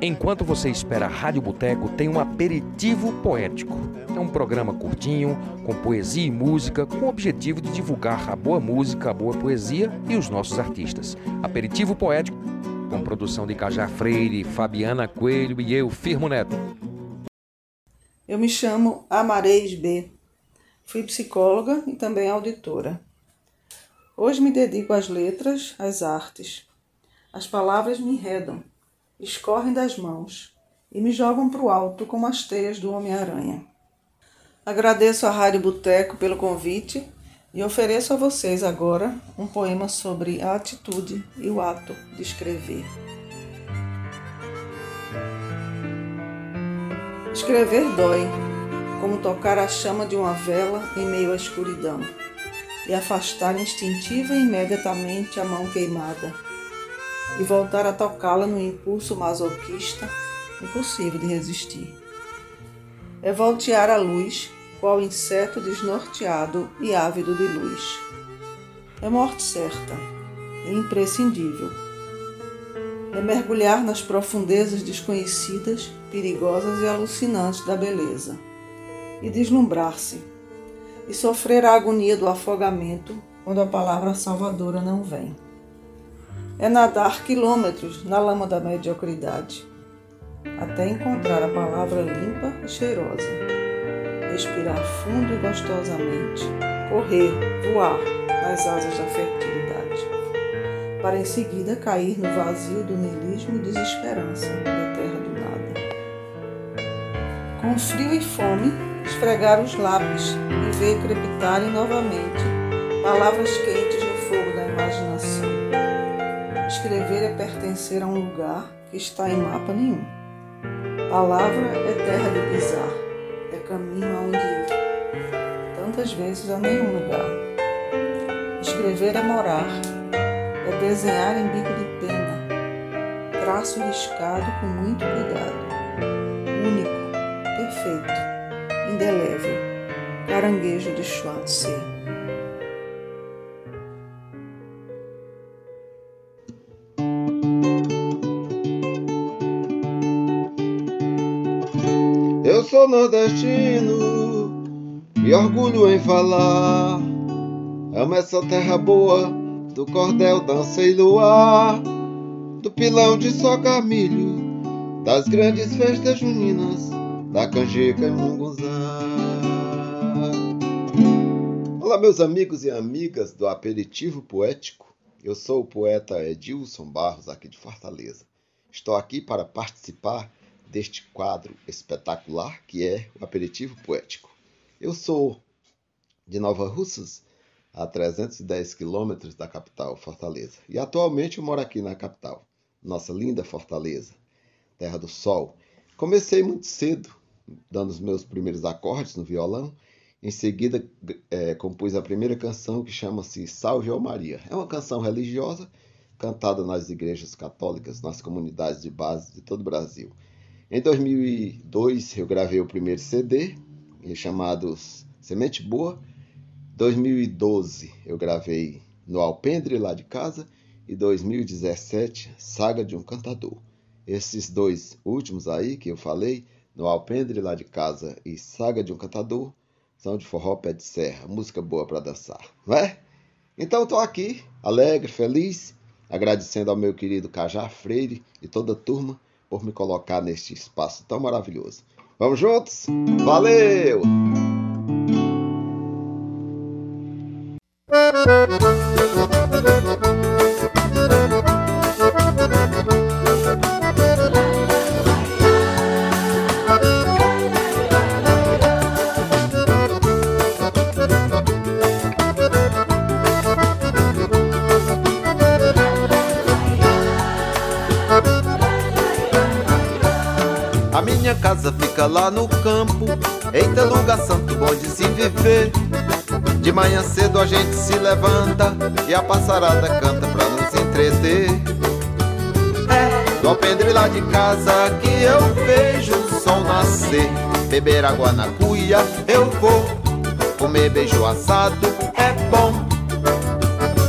Enquanto você espera a Rádio Boteco, tem um aperitivo poético. É um programa curtinho, com poesia e música, com o objetivo de divulgar a boa música, a boa poesia e os nossos artistas. Aperitivo poético, com produção de Cajá Freire, Fabiana Coelho e eu, Firmo Neto. Eu me chamo Amareis B. Fui psicóloga e também auditora. Hoje me dedico às letras, às artes. As palavras me enredam escorrem das mãos e me jogam para o alto como as teias do Homem-Aranha. Agradeço à Rádio Boteco pelo convite e ofereço a vocês agora um poema sobre a atitude e o ato de escrever. Escrever dói, como tocar a chama de uma vela em meio à escuridão e afastar instintiva e imediatamente a mão queimada e voltar a tocá-la no impulso masoquista, impossível de resistir. É voltear a luz, qual inseto desnorteado e ávido de luz. É morte certa, é imprescindível. É mergulhar nas profundezas desconhecidas, perigosas e alucinantes da beleza, e deslumbrar-se, e sofrer a agonia do afogamento quando a palavra salvadora não vem é nadar quilômetros na lama da mediocridade, até encontrar a palavra limpa e cheirosa, respirar fundo e gostosamente, correr, voar nas asas da fertilidade, para em seguida cair no vazio do niilismo e desesperança da terra do nada. Com frio e fome, esfregar os lápis e ver crepitarem novamente palavras quentes no fogo da imaginação Escrever é pertencer a um lugar que está em mapa nenhum. Palavra é terra de pisar, é caminho aonde ir. Tantas vezes a nenhum lugar. Escrever é morar, é desenhar em bico de pena, traço riscado com muito cuidado. Único, perfeito, indelével, caranguejo de Schwartz. Sou nordestino e orgulho em falar. Amo essa terra boa do cordel, dança e luar, do pilão de soca milho, das grandes festas juninas, da canjica e mungunzá. Olá, meus amigos e amigas do Aperitivo Poético. Eu sou o poeta Edilson Barros, aqui de Fortaleza. Estou aqui para participar deste quadro espetacular que é o Aperitivo Poético. Eu sou de Nova Russas, a 310 quilômetros da capital, Fortaleza, e atualmente eu moro aqui na capital, nossa linda Fortaleza, terra do sol. Comecei muito cedo, dando os meus primeiros acordes no violão. Em seguida, é, compus a primeira canção que chama-se Salve ao Maria. É uma canção religiosa cantada nas igrejas católicas, nas comunidades de base de todo o Brasil. Em 2002 eu gravei o primeiro CD, chamado Semente Boa. 2012 eu gravei No Alpendre lá de casa e 2017 Saga de um Cantador. Esses dois últimos aí que eu falei, No Alpendre lá de casa e Saga de um Cantador, são de forró pé de serra, música boa para dançar, não é? Então estou aqui, alegre, feliz, agradecendo ao meu querido Cajá Freire e toda a turma por me colocar neste espaço tão maravilhoso. Vamos juntos? Valeu! Casa fica lá no campo. Eita, lugar santo bom de se viver. De manhã cedo a gente se levanta e a passarada canta pra nos entreter. É do alpendre lá de casa que eu vejo o sol nascer. Beber água na cuia eu vou. Comer beijo assado é bom.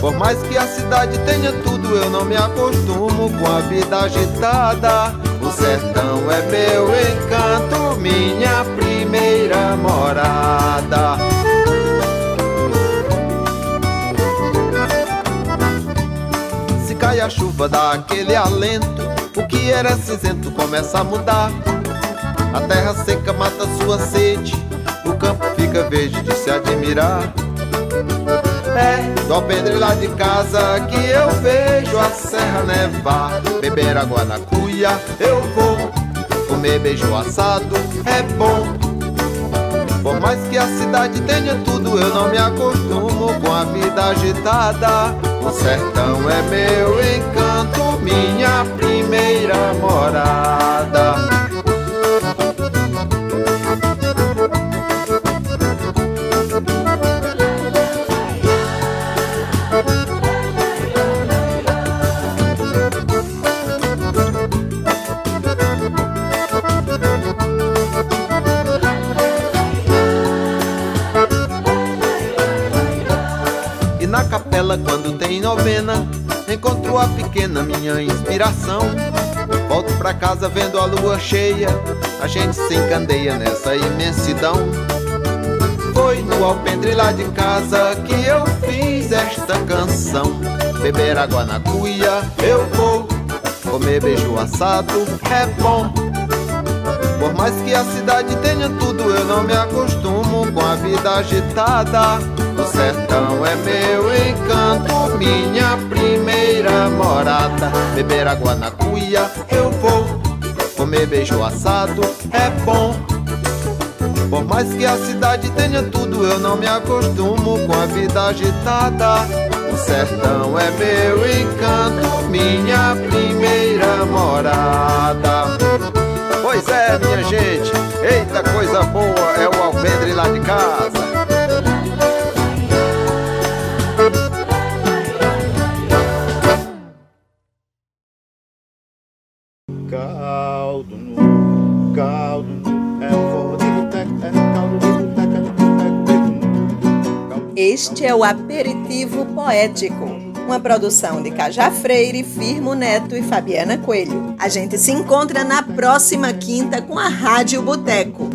Por mais que a cidade tenha tudo, eu não me acostumo com a vida agitada O sertão é meu encanto, minha primeira morada. Se cai a chuva, dá aquele alento. O que era cinzento começa a mudar. A terra seca mata sua sede. O campo fica verde de se admirar. É do alpendre lá de casa que eu vejo a serra nevar. Beber água na cuia, eu vou. Comer beijo assado é bom. Por mais que a cidade tenha tudo, eu não me acostumo com a vida agitada. O sertão é meu encanto, minha primeira morada. Quando tem novena. Encontro a pequena, minha inspiração. Volto pra casa vendo a lua cheia. A gente se encandeia nessa imensidão. Foi no alpendre lá de casa que eu fiz esta canção. Beber água na cuia, eu vou. Comer beijo assado é bom. Por mais que a cidade tenha tudo, eu não me acostumo com a vida agitada. Sertão é meu encanto, minha primeira morada. Beber água na cuia, eu vou. Comer beijo assado é bom. Por mais que a cidade tenha tudo, eu não me acostumo com a vida agitada. O sertão é meu encanto, minha primeira morada. Pois é, minha gente, eita coisa boa é o alpendre lá de casa. Este é o Aperitivo Poético, uma produção de Cajá Freire, Firmo Neto e Fabiana Coelho. A gente se encontra na próxima quinta com a Rádio Boteco